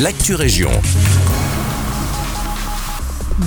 l'actu région.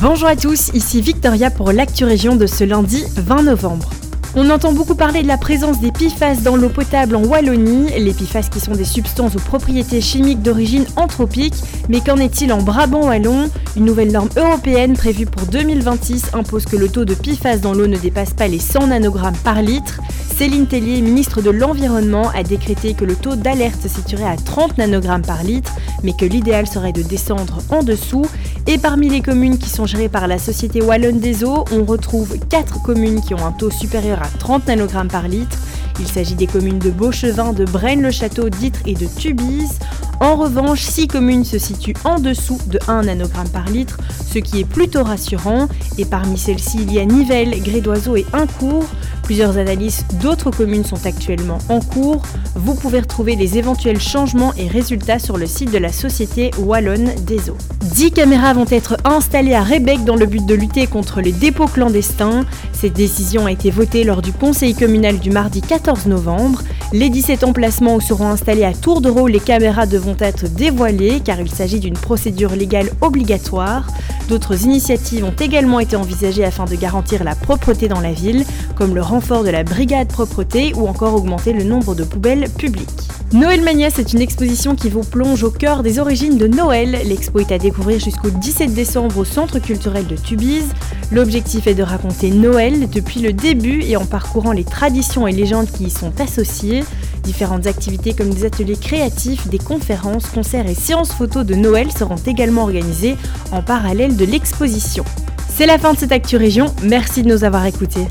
Bonjour à tous, ici Victoria pour l'actu région de ce lundi 20 novembre. On entend beaucoup parler de la présence des PFAS dans l'eau potable en Wallonie, les PFAS qui sont des substances aux propriétés chimiques d'origine anthropique, mais qu'en est-il en Brabant wallon Une nouvelle norme européenne prévue pour 2026 impose que le taux de PFAS dans l'eau ne dépasse pas les 100 nanogrammes par litre. Céline Tellier, ministre de l'Environnement, a décrété que le taux d'alerte se situerait à 30 nanogrammes par litre, mais que l'idéal serait de descendre en dessous. Et parmi les communes qui sont gérées par la Société Wallonne des Eaux, on retrouve 4 communes qui ont un taux supérieur à 30 nanogrammes par litre. Il s'agit des communes de Beauchevin, de Braine-le-Château, d'Itre et de Tubize. En revanche, 6 communes se situent en dessous de 1 nanogramme par litre, ce qui est plutôt rassurant. Et parmi celles-ci, il y a Nivelles, Grédoiseau et Incourt. Plusieurs analyses d'autres communes sont actuellement en cours. Vous pouvez retrouver les éventuels changements et résultats sur le site de la Société Wallonne des Eaux. 10 caméras vont être installées à Rébec dans le but de lutter contre les dépôts clandestins. Cette décision a été votée lors du conseil communal du mardi 14 novembre. Les 17 emplacements où seront installés à tour de rôle les caméras devront être dévoilées car il s'agit d'une procédure légale obligatoire. D'autres initiatives ont également été envisagées afin de garantir la propreté dans la ville, comme le renfort de la brigade propreté ou encore augmenter le nombre de poubelles publiques. Noël Mania, c'est une exposition qui vous plonge au cœur des origines de Noël. L'expo est à découvrir jusqu'au 17 décembre au Centre culturel de Tubize. L'objectif est de raconter Noël depuis le début et en parcourant les traditions et légendes qui y sont associées. Différentes activités comme des ateliers créatifs, des conférences, concerts et séances photos de Noël seront également organisées en parallèle de l'exposition. C'est la fin de cette Actu Région, merci de nous avoir écoutés.